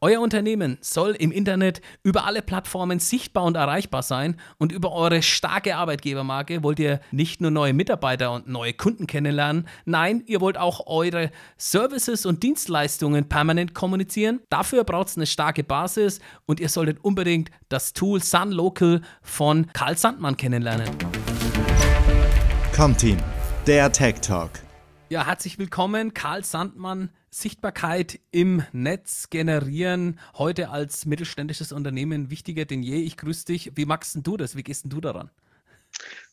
Euer Unternehmen soll im Internet über alle Plattformen sichtbar und erreichbar sein und über eure starke Arbeitgebermarke wollt ihr nicht nur neue Mitarbeiter und neue Kunden kennenlernen, nein, ihr wollt auch eure Services und Dienstleistungen permanent kommunizieren. Dafür braucht es eine starke Basis und ihr solltet unbedingt das Tool Sun Local von Karl Sandmann kennenlernen. Comteam, der Tech Talk. Ja, herzlich willkommen, Karl Sandmann. Sichtbarkeit im Netz generieren, heute als mittelständisches Unternehmen wichtiger denn je. Ich grüße dich. Wie magst du das? Wie gehst du daran?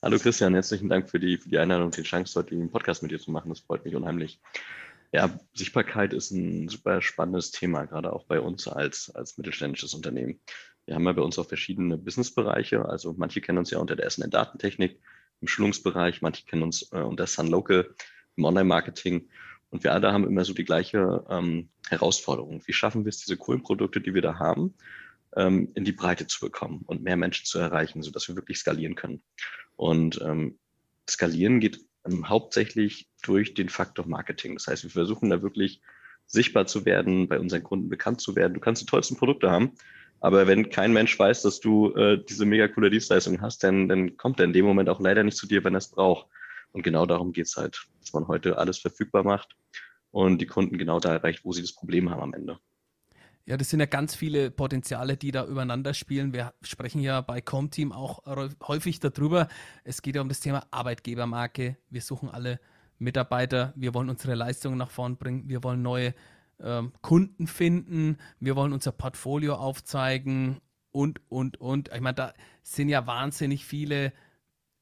Hallo Christian, herzlichen Dank für die, für die Einladung und die Chance, heute den Podcast mit dir zu machen. Das freut mich unheimlich. Ja, Sichtbarkeit ist ein super spannendes Thema, gerade auch bei uns als, als mittelständisches Unternehmen. Wir haben ja bei uns auch verschiedene Businessbereiche. Also manche kennen uns ja unter der SN-Datentechnik im Schulungsbereich, manche kennen uns äh, unter Sun Local im Online-Marketing. Und wir alle haben immer so die gleiche ähm, Herausforderung. Wie schaffen wir es, diese coolen Produkte, die wir da haben, ähm, in die Breite zu bekommen und mehr Menschen zu erreichen, sodass wir wirklich skalieren können. Und ähm, skalieren geht ähm, hauptsächlich durch den Faktor Marketing. Das heißt, wir versuchen da wirklich sichtbar zu werden, bei unseren Kunden bekannt zu werden. Du kannst die tollsten Produkte haben, aber wenn kein Mensch weiß, dass du äh, diese mega coole Dienstleistung hast, dann, dann kommt er in dem Moment auch leider nicht zu dir, wenn er es braucht. Und genau darum geht es halt, dass man heute alles verfügbar macht und die Kunden genau da erreicht, wo sie das Problem haben am Ende. Ja, das sind ja ganz viele Potenziale, die da übereinander spielen. Wir sprechen ja bei Comteam auch häufig darüber. Es geht ja um das Thema Arbeitgebermarke. Wir suchen alle Mitarbeiter. Wir wollen unsere Leistungen nach vorn bringen. Wir wollen neue ähm, Kunden finden. Wir wollen unser Portfolio aufzeigen und, und, und. Ich meine, da sind ja wahnsinnig viele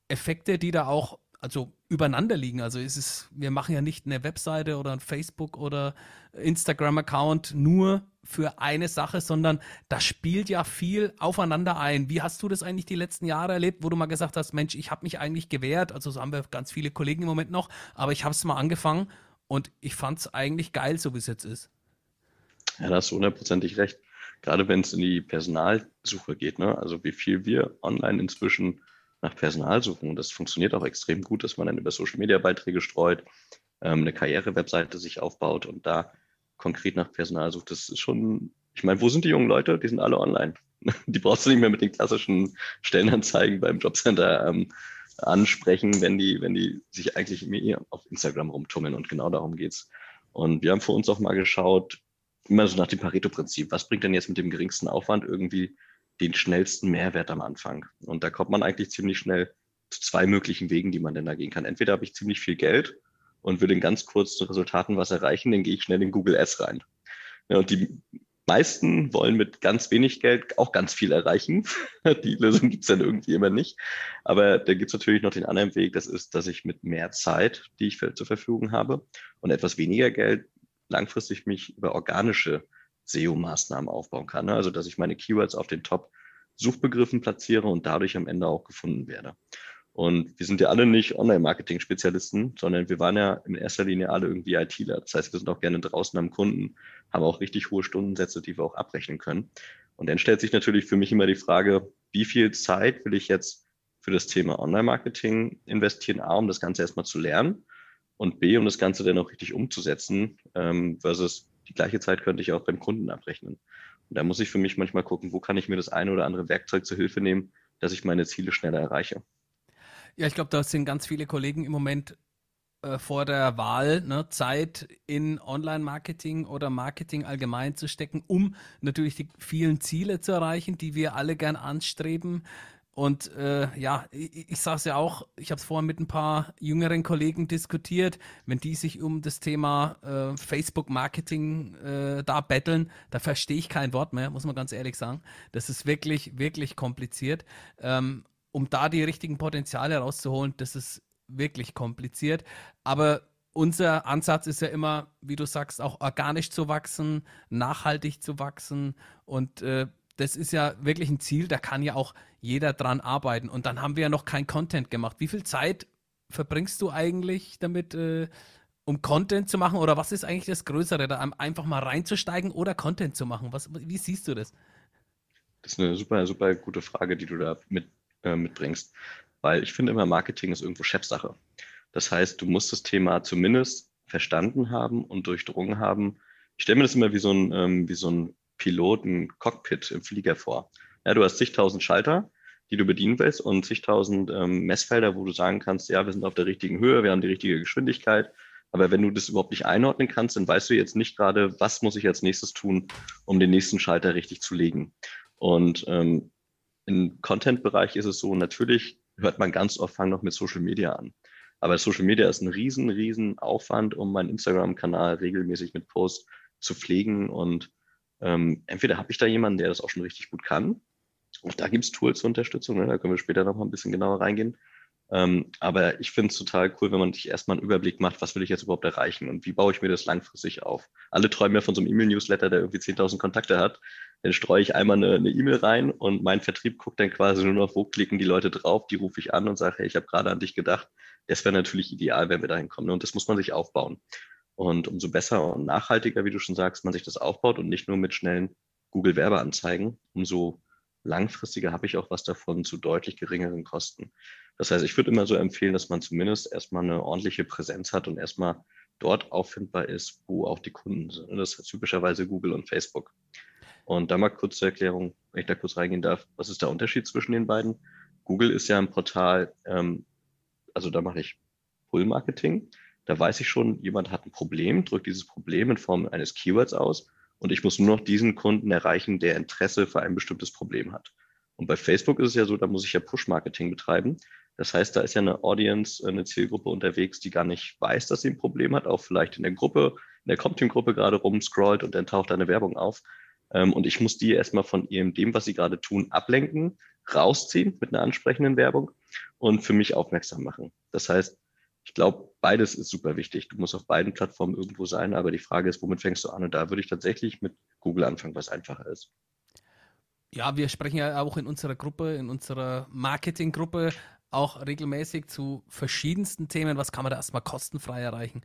Effekte, die da auch also übereinander liegen. Also ist es, wir machen ja nicht eine Webseite oder ein Facebook oder Instagram-Account nur für eine Sache, sondern da spielt ja viel aufeinander ein. Wie hast du das eigentlich die letzten Jahre erlebt, wo du mal gesagt hast, Mensch, ich habe mich eigentlich gewehrt, also so haben wir ganz viele Kollegen im Moment noch, aber ich habe es mal angefangen und ich fand es eigentlich geil, so wie es jetzt ist. Ja, da hast du hundertprozentig recht. Gerade wenn es in die Personalsuche geht, ne? also wie viel wir online inzwischen nach Personal suchen. Und das funktioniert auch extrem gut, dass man dann über Social Media Beiträge streut, ähm, eine Karriere-Webseite sich aufbaut und da konkret nach Personal sucht. Das ist schon, ich meine, wo sind die jungen Leute? Die sind alle online. Die brauchst du nicht mehr mit den klassischen Stellenanzeigen beim Jobcenter ähm, ansprechen, wenn die, wenn die sich eigentlich auf Instagram rumtummeln. Und genau darum geht's. Und wir haben für uns auch mal geschaut, immer so nach dem Pareto-Prinzip. Was bringt denn jetzt mit dem geringsten Aufwand irgendwie den schnellsten Mehrwert am Anfang. Und da kommt man eigentlich ziemlich schnell zu zwei möglichen Wegen, die man denn da gehen kann. Entweder habe ich ziemlich viel Geld und will in ganz kurzen Resultaten was erreichen, dann gehe ich schnell in Google Ads rein. Ja, und die meisten wollen mit ganz wenig Geld auch ganz viel erreichen. Die Lösung gibt es dann irgendwie immer nicht. Aber da gibt es natürlich noch den anderen Weg, das ist, dass ich mit mehr Zeit, die ich zur Verfügung habe, und etwas weniger Geld langfristig mich über organische SEO-Maßnahmen aufbauen kann. Ne? Also dass ich meine Keywords auf den Top-Suchbegriffen platziere und dadurch am Ende auch gefunden werde. Und wir sind ja alle nicht Online-Marketing-Spezialisten, sondern wir waren ja in erster Linie alle irgendwie ITler. Das heißt, wir sind auch gerne draußen am Kunden, haben auch richtig hohe Stundensätze, die wir auch abrechnen können. Und dann stellt sich natürlich für mich immer die Frage, wie viel Zeit will ich jetzt für das Thema Online-Marketing investieren, A, um das Ganze erstmal zu lernen und B, um das Ganze dann auch richtig umzusetzen, ähm, versus die gleiche Zeit könnte ich auch beim Kunden abrechnen. Und da muss ich für mich manchmal gucken, wo kann ich mir das eine oder andere Werkzeug zur Hilfe nehmen, dass ich meine Ziele schneller erreiche. Ja, ich glaube, da sind ganz viele Kollegen im Moment äh, vor der Wahl, ne, Zeit in Online-Marketing oder Marketing allgemein zu stecken, um natürlich die vielen Ziele zu erreichen, die wir alle gern anstreben. Und äh, ja, ich, ich sage es ja auch, ich habe es vorhin mit ein paar jüngeren Kollegen diskutiert, wenn die sich um das Thema äh, Facebook-Marketing äh, da betteln, da verstehe ich kein Wort mehr, muss man ganz ehrlich sagen. Das ist wirklich, wirklich kompliziert. Ähm, um da die richtigen Potenziale rauszuholen, das ist wirklich kompliziert. Aber unser Ansatz ist ja immer, wie du sagst, auch organisch zu wachsen, nachhaltig zu wachsen und äh, das ist ja wirklich ein Ziel, da kann ja auch jeder dran arbeiten. Und dann haben wir ja noch kein Content gemacht. Wie viel Zeit verbringst du eigentlich damit, äh, um Content zu machen? Oder was ist eigentlich das Größere, da einfach mal reinzusteigen oder Content zu machen? Was, wie siehst du das? Das ist eine super, super gute Frage, die du da mit, äh, mitbringst. Weil ich finde immer, Marketing ist irgendwo Chefsache. Das heißt, du musst das Thema zumindest verstanden haben und durchdrungen haben. Ich stelle mir das immer wie so ein, ähm, wie so ein Pilot ein Cockpit im Flieger vor. Ja, du hast zigtausend Schalter, die du bedienen willst und zigtausend ähm, Messfelder, wo du sagen kannst, ja, wir sind auf der richtigen Höhe, wir haben die richtige Geschwindigkeit. Aber wenn du das überhaupt nicht einordnen kannst, dann weißt du jetzt nicht gerade, was muss ich als nächstes tun, um den nächsten Schalter richtig zu legen. Und ähm, im Content-Bereich ist es so, natürlich hört man ganz oft, fang noch mit Social Media an. Aber Social Media ist ein riesen, riesen Aufwand, um meinen Instagram-Kanal regelmäßig mit Posts zu pflegen. Und ähm, entweder habe ich da jemanden, der das auch schon richtig gut kann. Auch da gibt es Tools zur Unterstützung, ne? da können wir später noch mal ein bisschen genauer reingehen. Ähm, aber ich finde es total cool, wenn man sich erstmal einen Überblick macht, was will ich jetzt überhaupt erreichen und wie baue ich mir das langfristig auf. Alle träumen ja von so einem E-Mail-Newsletter, der irgendwie 10.000 Kontakte hat. Dann streue ich einmal eine E-Mail e rein und mein Vertrieb guckt dann quasi nur noch, wo klicken die Leute drauf, die rufe ich an und sage, hey, ich habe gerade an dich gedacht. Das wäre natürlich ideal, wenn wir dahin kommen. Ne? Und das muss man sich aufbauen. Und umso besser und nachhaltiger, wie du schon sagst, man sich das aufbaut und nicht nur mit schnellen Google-Werbeanzeigen, umso langfristiger habe ich auch was davon zu deutlich geringeren Kosten. Das heißt, ich würde immer so empfehlen, dass man zumindest erstmal eine ordentliche Präsenz hat und erstmal dort auffindbar ist, wo auch die Kunden sind. Und das ist typischerweise Google und Facebook. Und da mal kurz zur Erklärung, wenn ich da kurz reingehen darf, was ist der Unterschied zwischen den beiden? Google ist ja ein Portal, ähm, also da mache ich Pull-Marketing. Da weiß ich schon, jemand hat ein Problem, drückt dieses Problem in Form eines Keywords aus und ich muss nur noch diesen Kunden erreichen, der Interesse für ein bestimmtes Problem hat. Und bei Facebook ist es ja so, da muss ich ja Push-Marketing betreiben. Das heißt, da ist ja eine Audience, eine Zielgruppe unterwegs, die gar nicht weiß, dass sie ein Problem hat, auch vielleicht in der Gruppe, in der Compteam-Gruppe gerade rumscrollt und dann taucht eine Werbung auf. Ähm, und ich muss die erstmal von ihrem, dem, was sie gerade tun, ablenken, rausziehen mit einer ansprechenden Werbung und für mich aufmerksam machen. Das heißt, ich glaube, beides ist super wichtig. Du musst auf beiden Plattformen irgendwo sein, aber die Frage ist, womit fängst du an? Und da würde ich tatsächlich mit Google anfangen, was einfacher ist. Ja, wir sprechen ja auch in unserer Gruppe, in unserer Marketinggruppe auch regelmäßig zu verschiedensten Themen. Was kann man da erstmal kostenfrei erreichen?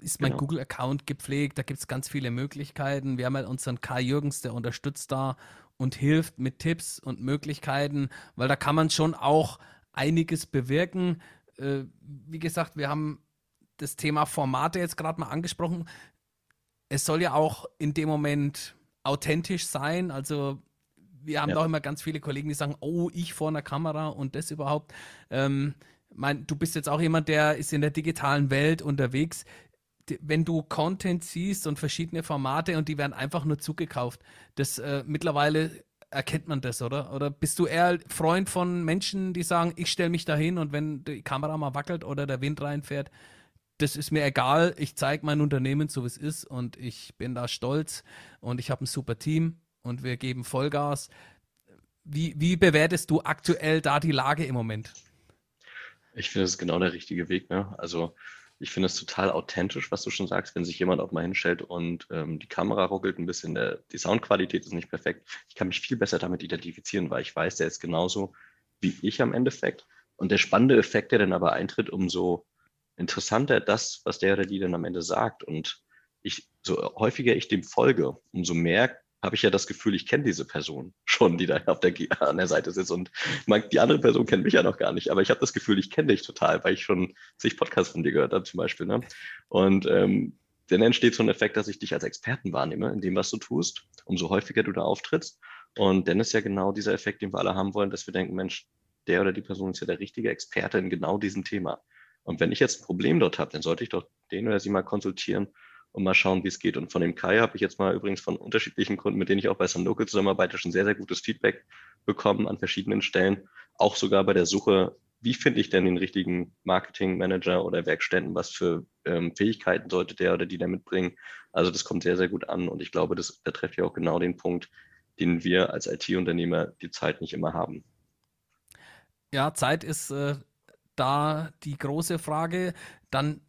Ist mein genau. Google-Account gepflegt? Da gibt es ganz viele Möglichkeiten. Wir haben ja unseren Kai Jürgens, der unterstützt da und hilft mit Tipps und Möglichkeiten, weil da kann man schon auch einiges bewirken. Äh, wie gesagt, wir haben das Thema Formate jetzt gerade mal angesprochen. Es soll ja auch in dem Moment authentisch sein. Also wir haben ja. auch immer ganz viele Kollegen, die sagen, oh, ich vor einer Kamera und das überhaupt. Ähm, mein, du bist jetzt auch jemand, der ist in der digitalen Welt unterwegs. Wenn du Content siehst und verschiedene Formate und die werden einfach nur zugekauft, das äh, mittlerweile erkennt man das, oder? Oder bist du eher Freund von Menschen, die sagen, ich stelle mich da hin und wenn die Kamera mal wackelt oder der Wind reinfährt, das ist mir egal, ich zeige mein Unternehmen so, wie es ist und ich bin da stolz und ich habe ein super Team und wir geben Vollgas. Wie, wie bewertest du aktuell da die Lage im Moment? Ich finde, das ist genau der richtige Weg. Ne? Also ich finde es total authentisch, was du schon sagst, wenn sich jemand auch mal hinstellt und ähm, die Kamera ruckelt ein bisschen, der, die Soundqualität ist nicht perfekt. Ich kann mich viel besser damit identifizieren, weil ich weiß, der ist genauso wie ich am Endeffekt. Und der spannende Effekt, der dann aber eintritt, umso interessanter das, was der oder die dann am Ende sagt. Und ich, so häufiger ich dem folge, umso mehr habe ich ja das Gefühl, ich kenne diese Person schon, die da auf der, an der Seite sitzt. Und die andere Person kennt mich ja noch gar nicht, aber ich habe das Gefühl, ich kenne dich total, weil ich schon zig Podcasts von dir gehört habe zum Beispiel. Ne? Und ähm, dann entsteht so ein Effekt, dass ich dich als Experten wahrnehme in dem, was du tust, umso häufiger du da auftrittst. Und dann ist ja genau dieser Effekt, den wir alle haben wollen, dass wir denken, Mensch, der oder die Person ist ja der richtige Experte in genau diesem Thema. Und wenn ich jetzt ein Problem dort habe, dann sollte ich doch den oder sie mal konsultieren und mal schauen, wie es geht. Und von dem Kai habe ich jetzt mal übrigens von unterschiedlichen Kunden, mit denen ich auch bei Sunlocal zusammenarbeite, schon sehr, sehr gutes Feedback bekommen an verschiedenen Stellen. Auch sogar bei der Suche, wie finde ich denn den richtigen Marketingmanager oder Werkstätten, was für ähm, Fähigkeiten sollte der oder die da mitbringen. Also das kommt sehr, sehr gut an und ich glaube, das, da trefft ja auch genau den Punkt, den wir als IT-Unternehmer die Zeit nicht immer haben. Ja, Zeit ist äh, da die große Frage. Dann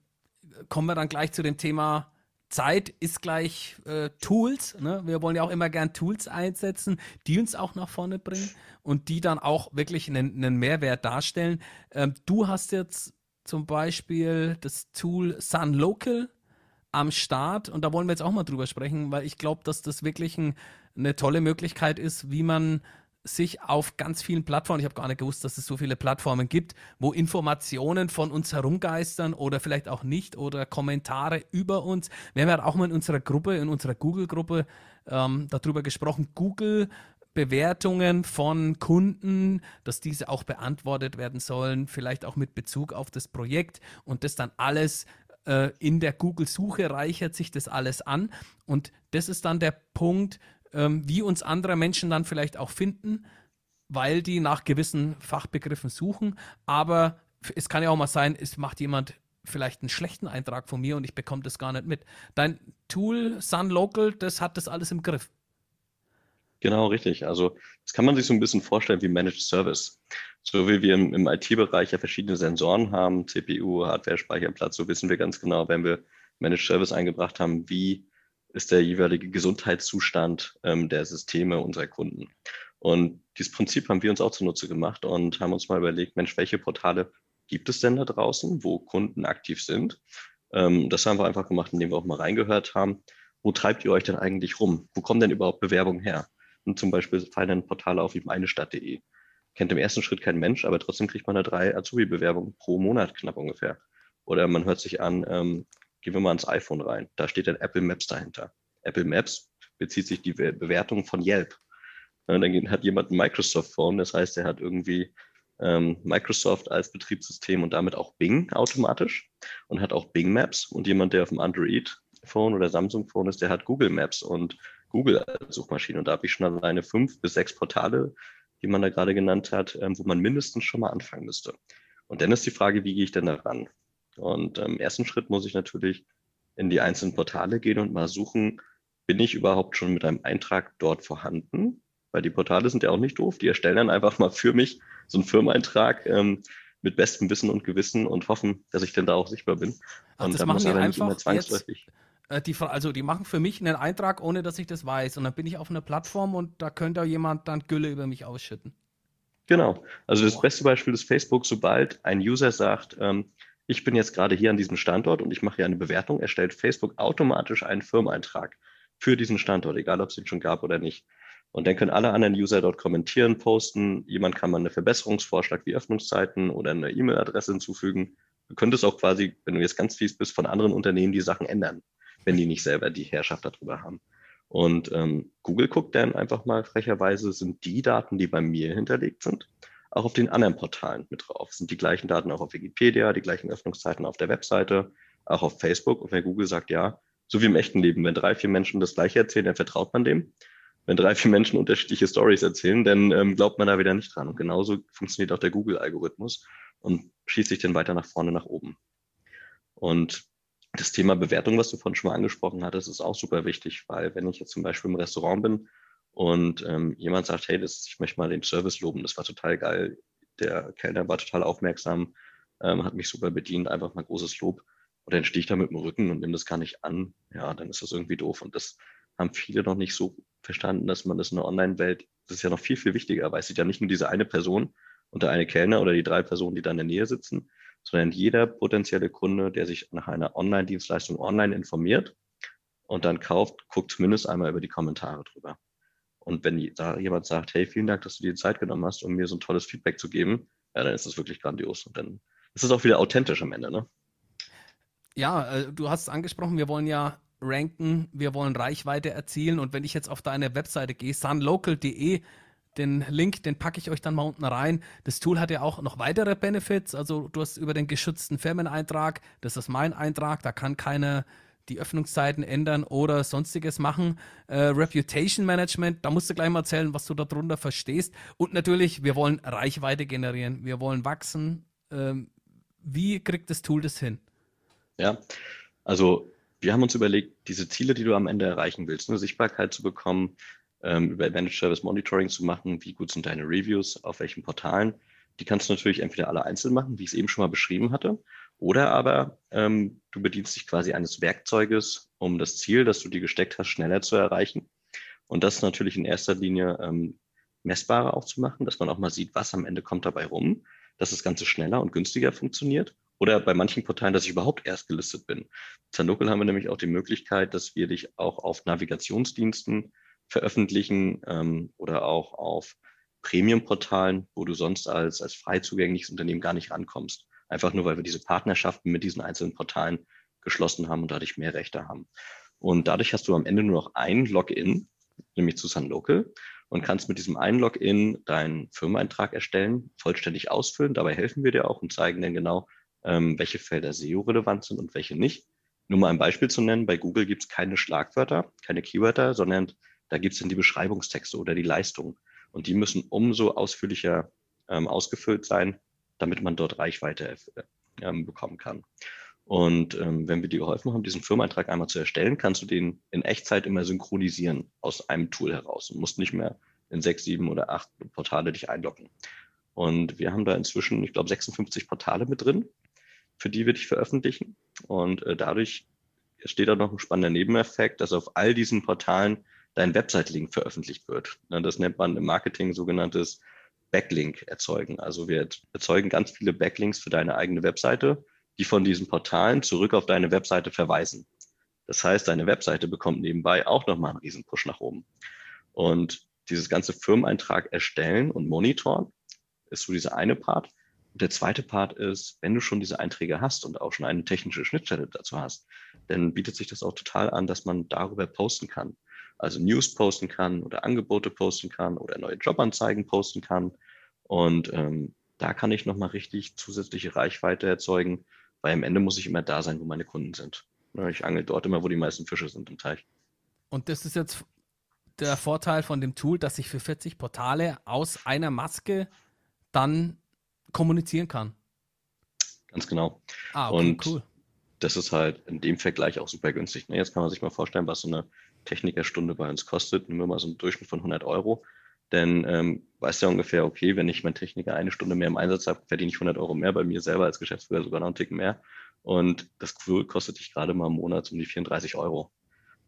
kommen wir dann gleich zu dem Thema Zeit ist gleich äh, Tools. Ne? Wir wollen ja auch immer gern Tools einsetzen, die uns auch nach vorne bringen und die dann auch wirklich einen, einen Mehrwert darstellen. Ähm, du hast jetzt zum Beispiel das Tool Sun Local am Start und da wollen wir jetzt auch mal drüber sprechen, weil ich glaube, dass das wirklich ein, eine tolle Möglichkeit ist, wie man sich auf ganz vielen Plattformen, ich habe gar nicht gewusst, dass es so viele Plattformen gibt, wo Informationen von uns herumgeistern oder vielleicht auch nicht oder Kommentare über uns. Wir haben ja auch mal in unserer Gruppe, in unserer Google-Gruppe ähm, darüber gesprochen, Google Bewertungen von Kunden, dass diese auch beantwortet werden sollen, vielleicht auch mit Bezug auf das Projekt und das dann alles äh, in der Google-Suche reichert sich das alles an. Und das ist dann der Punkt, ähm, wie uns andere Menschen dann vielleicht auch finden, weil die nach gewissen Fachbegriffen suchen. Aber es kann ja auch mal sein, es macht jemand vielleicht einen schlechten Eintrag von mir und ich bekomme das gar nicht mit. Dein Tool Sun Local, das hat das alles im Griff. Genau, richtig. Also das kann man sich so ein bisschen vorstellen wie Managed Service. So wie wir im, im IT-Bereich ja verschiedene Sensoren haben, CPU, Hardware, Speicherplatz, so wissen wir ganz genau, wenn wir Managed Service eingebracht haben, wie ist der jeweilige Gesundheitszustand ähm, der Systeme unserer Kunden. Und dieses Prinzip haben wir uns auch zunutze gemacht und haben uns mal überlegt, Mensch, welche Portale gibt es denn da draußen, wo Kunden aktiv sind? Ähm, das haben wir einfach gemacht, indem wir auch mal reingehört haben. Wo treibt ihr euch denn eigentlich rum? Wo kommen denn überhaupt Bewerbungen her? Und zum Beispiel fallen dann Portale auf wie meinestadt.de. Kennt im ersten Schritt kein Mensch, aber trotzdem kriegt man da drei Azubi-Bewerbungen pro Monat knapp ungefähr. Oder man hört sich an, ähm, gehen wir mal ans iPhone rein. Da steht dann Apple Maps dahinter. Apple Maps bezieht sich die Bewertung von Yelp. Und dann hat jemand ein Microsoft Phone, das heißt, er hat irgendwie ähm, Microsoft als Betriebssystem und damit auch Bing automatisch und hat auch Bing Maps. Und jemand, der auf dem Android Phone oder Samsung Phone ist, der hat Google Maps und Google als Suchmaschine. Und da habe ich schon alleine fünf bis sechs Portale, die man da gerade genannt hat, ähm, wo man mindestens schon mal anfangen müsste. Und dann ist die Frage, wie gehe ich denn da ran? Und im ersten Schritt muss ich natürlich in die einzelnen Portale gehen und mal suchen, bin ich überhaupt schon mit einem Eintrag dort vorhanden? Weil die Portale sind ja auch nicht doof. Die erstellen dann einfach mal für mich so einen Firmeneintrag ähm, mit bestem Wissen und Gewissen und hoffen, dass ich denn da auch sichtbar bin. Ach, und das da machen muss die aber nicht einfach immer zwangsläufig. Jetzt äh, die, also die machen für mich einen Eintrag, ohne dass ich das weiß. Und dann bin ich auf einer Plattform und da könnte jemand dann Gülle über mich ausschütten. Genau. Also das beste Beispiel ist Facebook, sobald ein User sagt, ähm, ich bin jetzt gerade hier an diesem Standort und ich mache hier eine Bewertung, erstellt Facebook automatisch einen Firmeneintrag für diesen Standort, egal ob es ihn schon gab oder nicht. Und dann können alle anderen User dort kommentieren, posten. Jemand kann mal einen Verbesserungsvorschlag wie Öffnungszeiten oder eine E-Mail-Adresse hinzufügen. Du könntest auch quasi, wenn du jetzt ganz fies bist, von anderen Unternehmen die Sachen ändern wenn die nicht selber die Herrschaft darüber haben. Und ähm, Google guckt dann einfach mal frecherweise, sind die Daten, die bei mir hinterlegt sind, auch auf den anderen Portalen mit drauf. Sind die gleichen Daten auch auf Wikipedia, die gleichen Öffnungszeiten auf der Webseite, auch auf Facebook. Und wenn Google sagt, ja, so wie im echten Leben, wenn drei, vier Menschen das gleiche erzählen, dann vertraut man dem. Wenn drei, vier Menschen unterschiedliche Stories erzählen, dann ähm, glaubt man da wieder nicht dran. Und genauso funktioniert auch der Google-Algorithmus und schießt sich dann weiter nach vorne, nach oben. Und das Thema Bewertung, was du vorhin schon mal angesprochen hattest, ist auch super wichtig, weil wenn ich jetzt zum Beispiel im Restaurant bin und ähm, jemand sagt, hey, das, ich möchte mal den Service loben, das war total geil, der Kellner war total aufmerksam, ähm, hat mich super bedient, einfach mal großes Lob. Und dann stehe ich da mit dem Rücken und nehme das gar nicht an. Ja, dann ist das irgendwie doof. Und das haben viele noch nicht so verstanden, dass man das in der Online-Welt, das ist ja noch viel, viel wichtiger, weil es sieht ja nicht nur diese eine Person und der eine Kellner oder die drei Personen, die da in der Nähe sitzen, sondern jeder potenzielle Kunde, der sich nach einer Online-Dienstleistung online informiert und dann kauft, guckt zumindest einmal über die Kommentare drüber. Und wenn da jemand sagt, hey, vielen Dank, dass du dir die Zeit genommen hast, um mir so ein tolles Feedback zu geben, ja, dann ist das wirklich grandios. Und dann ist es auch wieder authentisch am Ende, ne? Ja, äh, du hast es angesprochen, wir wollen ja ranken, wir wollen Reichweite erzielen. Und wenn ich jetzt auf deine Webseite gehe, sunlocal.de, den Link, den packe ich euch dann mal unten rein. Das Tool hat ja auch noch weitere Benefits. Also du hast über den geschützten Firmeneintrag, das ist mein Eintrag, da kann keiner die Öffnungszeiten ändern oder sonstiges machen. Äh, Reputation Management, da musst du gleich mal erzählen, was du darunter verstehst. Und natürlich, wir wollen Reichweite generieren, wir wollen wachsen. Ähm, wie kriegt das Tool das hin? Ja, also wir haben uns überlegt, diese Ziele, die du am Ende erreichen willst, eine Sichtbarkeit zu bekommen, ähm, über Advantage Service Monitoring zu machen. Wie gut sind deine Reviews, auf welchen Portalen? Die kannst du natürlich entweder alle einzeln machen, wie ich es eben schon mal beschrieben hatte, oder aber ähm, du bedienst dich quasi eines Werkzeuges, um das Ziel, das du dir gesteckt hast, schneller zu erreichen. Und das natürlich in erster Linie ähm, messbarer auch zu machen, dass man auch mal sieht, was am Ende kommt dabei rum, dass das Ganze schneller und günstiger funktioniert. Oder bei manchen Portalen, dass ich überhaupt erst gelistet bin. Zanokel haben wir nämlich auch die Möglichkeit, dass wir dich auch auf Navigationsdiensten veröffentlichen ähm, oder auch auf Premium-Portalen, wo du sonst als, als frei zugängliches Unternehmen gar nicht rankommst. Einfach nur, weil wir diese Partnerschaften mit diesen einzelnen Portalen geschlossen haben und dadurch mehr Rechte haben. Und dadurch hast du am Ende nur noch ein Login, nämlich zu SunLocal und kannst mit diesem einen Login deinen Firmeneintrag erstellen, vollständig ausfüllen. Dabei helfen wir dir auch und zeigen dir genau, ähm, welche Felder SEO-relevant sind und welche nicht. Nur mal ein Beispiel zu nennen, bei Google gibt es keine Schlagwörter, keine Keywörter, sondern da gibt es dann die Beschreibungstexte oder die Leistung. Und die müssen umso ausführlicher ähm, ausgefüllt sein, damit man dort Reichweite ähm, bekommen kann. Und ähm, wenn wir dir geholfen haben, diesen Firmeneintrag einmal zu erstellen, kannst du den in Echtzeit immer synchronisieren aus einem Tool heraus und musst nicht mehr in sechs, sieben oder acht Portale dich einloggen. Und wir haben da inzwischen, ich glaube, 56 Portale mit drin, für die wir dich veröffentlichen. Und äh, dadurch steht da noch ein spannender Nebeneffekt, dass auf all diesen Portalen dein Website-Link veröffentlicht wird. Das nennt man im Marketing sogenanntes Backlink erzeugen. Also wir erzeugen ganz viele Backlinks für deine eigene Webseite die von diesen Portalen zurück auf deine Webseite verweisen. Das heißt, deine Webseite bekommt nebenbei auch nochmal einen riesen Push nach oben. Und dieses ganze Firmeneintrag erstellen und monitoren ist so dieser eine Part. Und der zweite Part ist, wenn du schon diese Einträge hast und auch schon eine technische Schnittstelle dazu hast, dann bietet sich das auch total an, dass man darüber posten kann. Also News posten kann oder Angebote posten kann oder neue Jobanzeigen posten kann. Und ähm, da kann ich nochmal richtig zusätzliche Reichweite erzeugen, weil am Ende muss ich immer da sein, wo meine Kunden sind. Ich angel dort immer, wo die meisten Fische sind im Teich. Und das ist jetzt der Vorteil von dem Tool, dass ich für 40 Portale aus einer Maske dann kommunizieren kann. Ganz genau. Ah, okay, Und cool. Das ist halt in dem Vergleich auch super günstig. Ne? Jetzt kann man sich mal vorstellen, was so eine Technikerstunde bei uns kostet. Nehmen wir mal so einen Durchschnitt von 100 Euro. Denn ähm, weißt ja ungefähr, okay, wenn ich meinen Techniker eine Stunde mehr im Einsatz habe, verdiene ich 100 Euro mehr bei mir selber als Geschäftsführer, sogar noch einen Ticken mehr. Und das kostet dich gerade mal im Monat um die 34 Euro.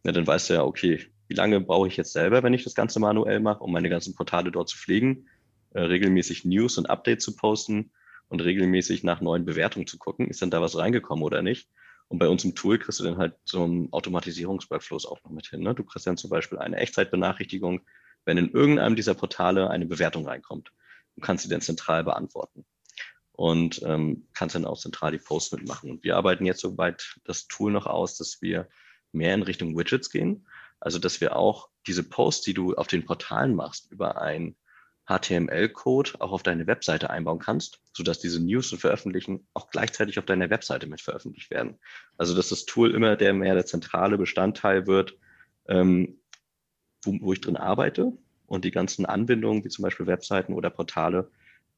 Ja, dann weißt du ja, okay, wie lange brauche ich jetzt selber, wenn ich das Ganze manuell mache, um meine ganzen Portale dort zu pflegen, äh, regelmäßig News und Updates zu posten und regelmäßig nach neuen Bewertungen zu gucken, ist denn da was reingekommen oder nicht? Und bei uns im Tool kriegst du dann halt so einen Automatisierungsworkflows auch noch mit hin. Ne? Du kriegst dann zum Beispiel eine Echtzeitbenachrichtigung, wenn in irgendeinem dieser Portale eine Bewertung reinkommt. Du kannst sie dann zentral beantworten und ähm, kannst dann auch zentral die Posts mitmachen. Und wir arbeiten jetzt soweit das Tool noch aus, dass wir mehr in Richtung Widgets gehen. Also, dass wir auch diese Posts, die du auf den Portalen machst, über ein HTML-Code auch auf deine Webseite einbauen kannst, sodass diese News und Veröffentlichen auch gleichzeitig auf deiner Webseite mit veröffentlicht werden. Also, dass das Tool immer der mehr der zentrale Bestandteil wird, ähm, wo, wo ich drin arbeite und die ganzen Anbindungen, wie zum Beispiel Webseiten oder Portale,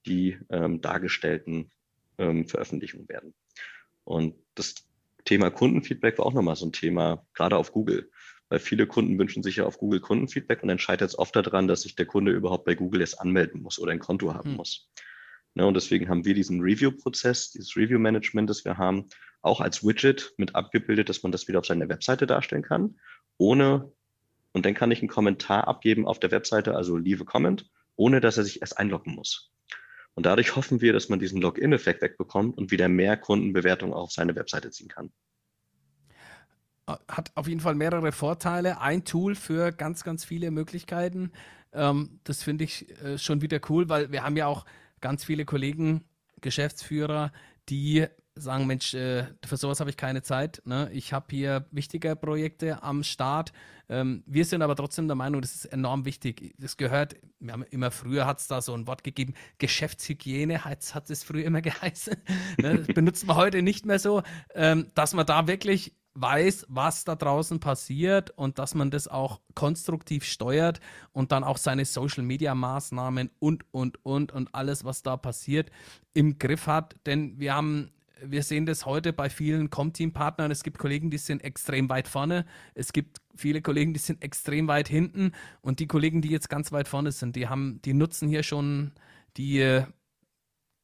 die ähm, dargestellten ähm, Veröffentlichungen werden. Und das Thema Kundenfeedback war auch nochmal so ein Thema, gerade auf Google. Weil viele Kunden wünschen sich ja auf Google Kundenfeedback und dann scheitert es oft daran, dass sich der Kunde überhaupt bei Google erst anmelden muss oder ein Konto haben hm. muss. Ne, und deswegen haben wir diesen Review-Prozess, dieses Review-Management, das wir haben, auch als Widget mit abgebildet, dass man das wieder auf seiner Webseite darstellen kann, ohne und dann kann ich einen Kommentar abgeben auf der Webseite, also leave a comment, ohne dass er sich erst einloggen muss. Und dadurch hoffen wir, dass man diesen Login-Effekt wegbekommt und wieder mehr Kundenbewertungen auf seine Webseite ziehen kann. Hat auf jeden Fall mehrere Vorteile. Ein Tool für ganz, ganz viele Möglichkeiten. Ähm, das finde ich äh, schon wieder cool, weil wir haben ja auch ganz viele Kollegen, Geschäftsführer, die sagen, Mensch, äh, für sowas habe ich keine Zeit. Ne? Ich habe hier wichtige Projekte am Start. Ähm, wir sind aber trotzdem der Meinung, das ist enorm wichtig. Das gehört, wir haben immer früher hat es da so ein Wort gegeben, Geschäftshygiene hat, es früher immer geheißen. ne? Das benutzt man heute nicht mehr so, ähm, dass man da wirklich weiß, was da draußen passiert und dass man das auch konstruktiv steuert und dann auch seine Social Media Maßnahmen und, und, und und alles, was da passiert, im Griff hat. Denn wir haben wir sehen das heute bei vielen Com-Team-Partnern. Es gibt Kollegen, die sind extrem weit vorne. Es gibt viele Kollegen, die sind extrem weit hinten. Und die Kollegen, die jetzt ganz weit vorne sind, die haben, die nutzen hier schon die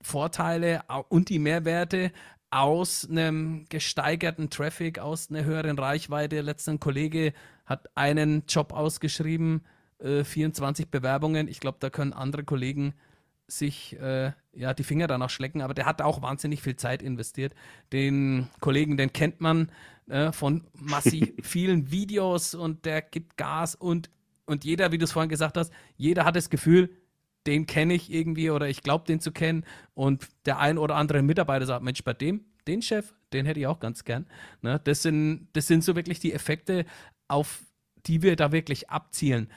Vorteile und die Mehrwerte aus einem gesteigerten Traffic, aus einer höheren Reichweite. Letzter Kollege hat einen Job ausgeschrieben, äh, 24 Bewerbungen. Ich glaube, da können andere Kollegen sich äh, ja, die Finger danach schlecken, aber der hat auch wahnsinnig viel Zeit investiert. Den Kollegen, den kennt man äh, von massiv vielen Videos und der gibt Gas und, und jeder, wie du es vorhin gesagt hast, jeder hat das Gefühl, den kenne ich irgendwie oder ich glaube, den zu kennen. Und der ein oder andere Mitarbeiter sagt, Mensch, bei dem, den Chef, den hätte ich auch ganz gern. Ne? Das, sind, das sind so wirklich die Effekte, auf die wir da wirklich abzielen.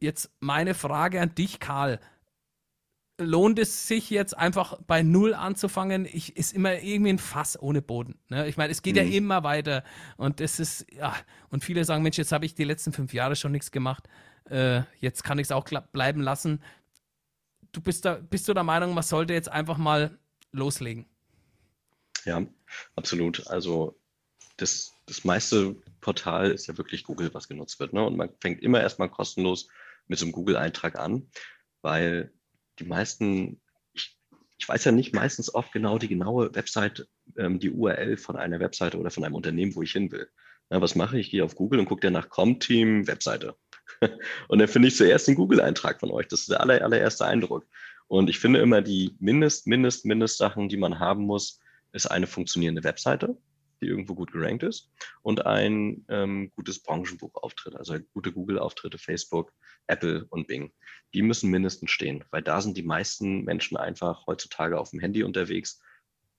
Jetzt meine Frage an dich, Karl lohnt es sich jetzt einfach bei Null anzufangen? Ich, ist immer irgendwie ein Fass ohne Boden. Ne? Ich meine, es geht mhm. ja immer weiter und es ist, ja, und viele sagen, Mensch, jetzt habe ich die letzten fünf Jahre schon nichts gemacht, äh, jetzt kann ich es auch bleiben lassen. Du bist da, bist du der Meinung, man sollte jetzt einfach mal loslegen? Ja, absolut. Also das, das meiste Portal ist ja wirklich Google, was genutzt wird. Ne? Und man fängt immer erstmal kostenlos mit so einem Google-Eintrag an, weil die meisten, ich, ich weiß ja nicht meistens oft genau die genaue Website, ähm, die URL von einer Webseite oder von einem Unternehmen, wo ich hin will. Ja, was mache ich? Ich gehe auf Google und gucke dann nach Comteam Webseite. Und dann finde ich zuerst den Google-Eintrag von euch. Das ist der aller, allererste Eindruck. Und ich finde immer die Mindest, Mindest, Mindest-Sachen, die man haben muss, ist eine funktionierende Webseite, die irgendwo gut gerankt ist und ein ähm, gutes Branchenbuchauftritt, also gute Google-Auftritte, Facebook, Apple und Bing. Die müssen mindestens stehen, weil da sind die meisten Menschen einfach heutzutage auf dem Handy unterwegs,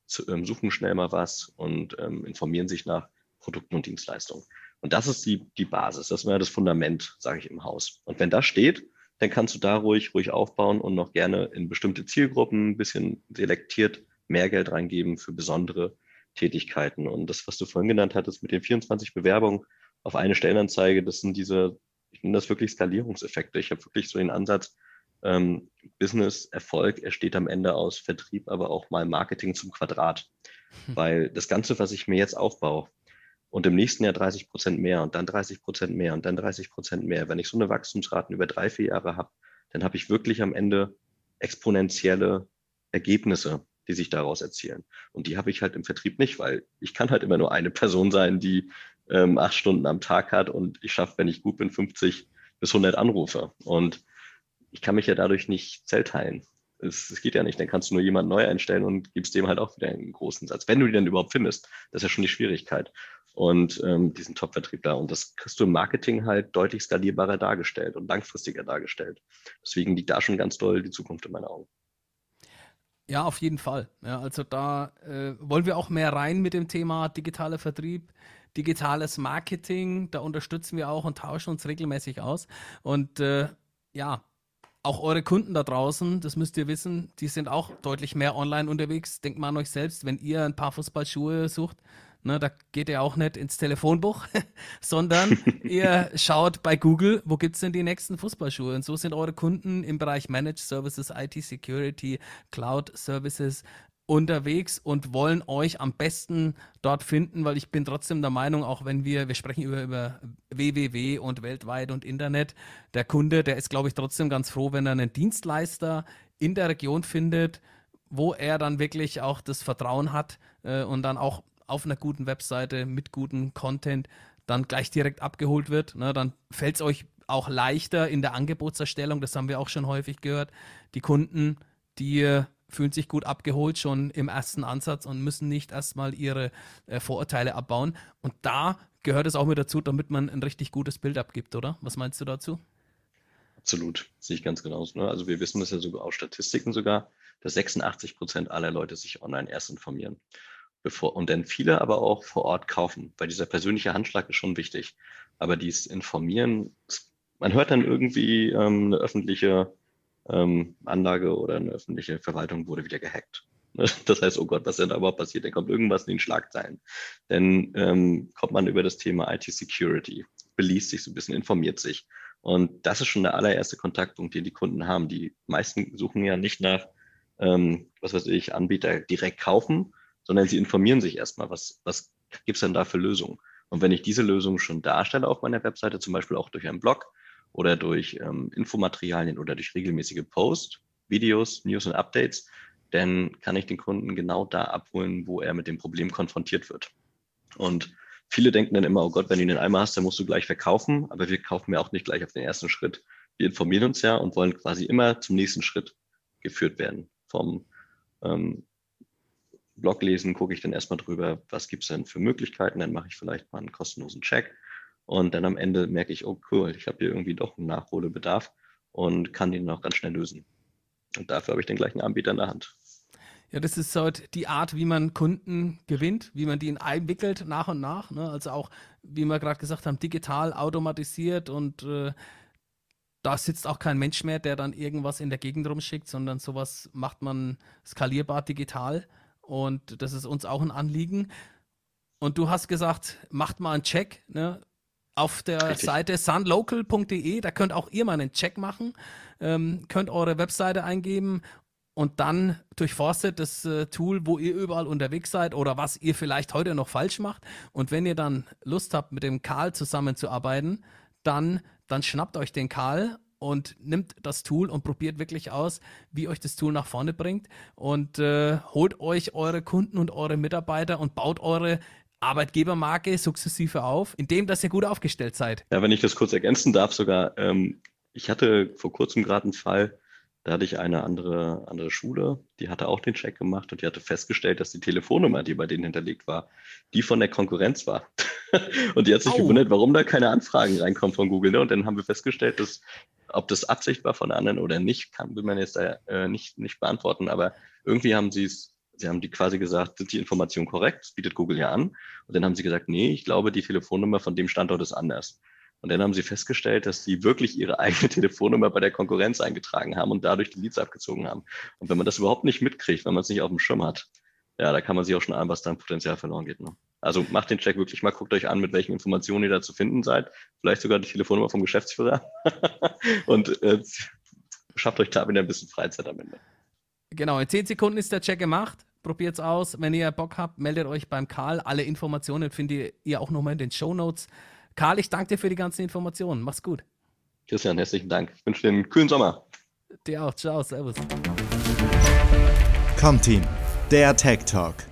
zu, ähm, suchen schnell mal was und ähm, informieren sich nach Produkten und Dienstleistungen. Und das ist die, die Basis, das wäre das Fundament, sage ich, im Haus. Und wenn das steht, dann kannst du da ruhig, ruhig aufbauen und noch gerne in bestimmte Zielgruppen ein bisschen selektiert mehr Geld reingeben für besondere Tätigkeiten. Und das, was du vorhin genannt hattest mit den 24 Bewerbungen auf eine Stellenanzeige, das sind diese, ich nenne das wirklich Skalierungseffekte. Ich habe wirklich so den Ansatz, ähm, Business-Erfolg entsteht am Ende aus Vertrieb, aber auch mal Marketing zum Quadrat. Hm. Weil das Ganze, was ich mir jetzt aufbaue, und im nächsten Jahr 30 Prozent mehr und dann 30 Prozent mehr und dann 30 Prozent mehr, wenn ich so eine Wachstumsraten über drei, vier Jahre habe, dann habe ich wirklich am Ende exponentielle Ergebnisse die sich daraus erzielen. Und die habe ich halt im Vertrieb nicht, weil ich kann halt immer nur eine Person sein, die ähm, acht Stunden am Tag hat und ich schaffe, wenn ich gut bin, 50 bis 100 Anrufe. Und ich kann mich ja dadurch nicht zellteilen. Es, es geht ja nicht. Dann kannst du nur jemanden neu einstellen und gibst dem halt auch wieder einen großen Satz. Wenn du die dann überhaupt findest, das ist ja schon die Schwierigkeit. Und ähm, diesen Top-Vertrieb da. Und das kriegst du im Marketing halt deutlich skalierbarer dargestellt und langfristiger dargestellt. Deswegen liegt da schon ganz doll die Zukunft in meinen Augen. Ja, auf jeden Fall. Ja, also da äh, wollen wir auch mehr rein mit dem Thema digitaler Vertrieb, digitales Marketing. Da unterstützen wir auch und tauschen uns regelmäßig aus. Und äh, ja, auch eure Kunden da draußen, das müsst ihr wissen, die sind auch deutlich mehr online unterwegs. Denkt mal an euch selbst, wenn ihr ein paar Fußballschuhe sucht, Ne, da geht ihr auch nicht ins Telefonbuch, sondern ihr schaut bei Google, wo gibt es denn die nächsten Fußballschuhe? Und so sind eure Kunden im Bereich Managed Services, IT Security, Cloud Services unterwegs und wollen euch am besten dort finden, weil ich bin trotzdem der Meinung, auch wenn wir, wir sprechen über, über www und weltweit und Internet, der Kunde, der ist, glaube ich, trotzdem ganz froh, wenn er einen Dienstleister in der Region findet, wo er dann wirklich auch das Vertrauen hat äh, und dann auch auf einer guten Webseite mit gutem Content dann gleich direkt abgeholt wird. Ne, dann fällt es euch auch leichter in der Angebotserstellung. Das haben wir auch schon häufig gehört. Die Kunden, die fühlen sich gut abgeholt schon im ersten Ansatz und müssen nicht erstmal ihre äh, Vorurteile abbauen. Und da gehört es auch mit dazu, damit man ein richtig gutes Bild abgibt, oder? Was meinst du dazu? Absolut, sehe ich ganz genauso. Ne? Also wir wissen das ja sogar aus Statistiken sogar, dass 86 Prozent aller Leute sich online erst informieren bevor und dann viele aber auch vor Ort kaufen, weil dieser persönliche Handschlag ist schon wichtig. Aber dies Informieren, man hört dann irgendwie ähm, eine öffentliche ähm, Anlage oder eine öffentliche Verwaltung wurde wieder gehackt. Das heißt, oh Gott, was ist denn da überhaupt passiert? Dann kommt irgendwas in den Schlagzeilen. Dann ähm, kommt man über das Thema IT-Security, beliest sich so ein bisschen, informiert sich. Und das ist schon der allererste Kontaktpunkt, den die Kunden haben. Die meisten suchen ja nicht nach, ähm, was weiß ich, Anbieter direkt kaufen, sondern sie informieren sich erstmal, was, was gibt es denn da für Lösungen. Und wenn ich diese Lösung schon darstelle auf meiner Webseite, zum Beispiel auch durch einen Blog oder durch ähm, Infomaterialien oder durch regelmäßige Posts, Videos, News und Updates, dann kann ich den Kunden genau da abholen, wo er mit dem Problem konfrontiert wird. Und viele denken dann immer, oh Gott, wenn du den einmal hast, dann musst du gleich verkaufen. Aber wir kaufen ja auch nicht gleich auf den ersten Schritt. Wir informieren uns ja und wollen quasi immer zum nächsten Schritt geführt werden. Vom ähm, Blog lesen, gucke ich dann erstmal drüber, was gibt es denn für Möglichkeiten, dann mache ich vielleicht mal einen kostenlosen Check und dann am Ende merke ich, oh cool, ich habe hier irgendwie doch einen Nachholbedarf und kann den auch ganz schnell lösen. Und dafür habe ich den gleichen Anbieter in der Hand. Ja, das ist halt die Art, wie man Kunden gewinnt, wie man die einwickelt nach und nach. Ne? Also auch, wie wir gerade gesagt haben, digital, automatisiert und äh, da sitzt auch kein Mensch mehr, der dann irgendwas in der Gegend rumschickt, sondern sowas macht man skalierbar digital. Und das ist uns auch ein Anliegen. Und du hast gesagt, macht mal einen Check ne? Auf der Richtig. Seite sunlocal.de. Da könnt auch ihr mal einen Check machen. Ähm, könnt eure Webseite eingeben und dann durchforstet das äh, Tool, wo ihr überall unterwegs seid oder was ihr vielleicht heute noch falsch macht. Und wenn ihr dann Lust habt, mit dem Karl zusammenzuarbeiten, dann, dann schnappt euch den Karl und nimmt das Tool und probiert wirklich aus, wie euch das Tool nach vorne bringt und äh, holt euch eure Kunden und eure Mitarbeiter und baut eure Arbeitgebermarke sukzessive auf, indem dass ihr gut aufgestellt seid. Ja, wenn ich das kurz ergänzen darf, sogar, ähm, ich hatte vor kurzem gerade einen Fall, da hatte ich eine andere, andere Schule, die hatte auch den Check gemacht und die hatte festgestellt, dass die Telefonnummer, die bei denen hinterlegt war, die von der Konkurrenz war. und die hat sich Au. gewundert, warum da keine Anfragen reinkommen von Google. Ne? Und dann haben wir festgestellt, dass ob das Absicht war von anderen oder nicht, kann will man jetzt äh, nicht, nicht beantworten. Aber irgendwie haben sie es, sie haben die quasi gesagt, sind die Informationen korrekt? Das bietet Google ja an. Und dann haben sie gesagt, nee, ich glaube, die Telefonnummer von dem Standort ist anders. Und dann haben sie festgestellt, dass sie wirklich ihre eigene Telefonnummer bei der Konkurrenz eingetragen haben und dadurch die Leads abgezogen haben. Und wenn man das überhaupt nicht mitkriegt, wenn man es nicht auf dem Schirm hat, ja, da kann man sich auch schon an, was dann Potenzial verloren geht. Ne? Also macht den Check wirklich mal, guckt euch an, mit welchen Informationen ihr da zu finden seid. Vielleicht sogar die Telefonnummer vom Geschäftsführer. und äh, schafft euch da wieder ein bisschen Freizeit am Ende. Genau, in 10 Sekunden ist der Check gemacht. Probiert es aus. Wenn ihr Bock habt, meldet euch beim Karl. Alle Informationen findet ihr auch nochmal in den Show Notes. Karl, ich danke dir für die ganzen Informationen. Mach's gut. Christian, herzlichen Dank. Ich wünsche dir einen kühlen Sommer. Dir auch. Ciao, Servus. Komm, Team, der Tech Talk.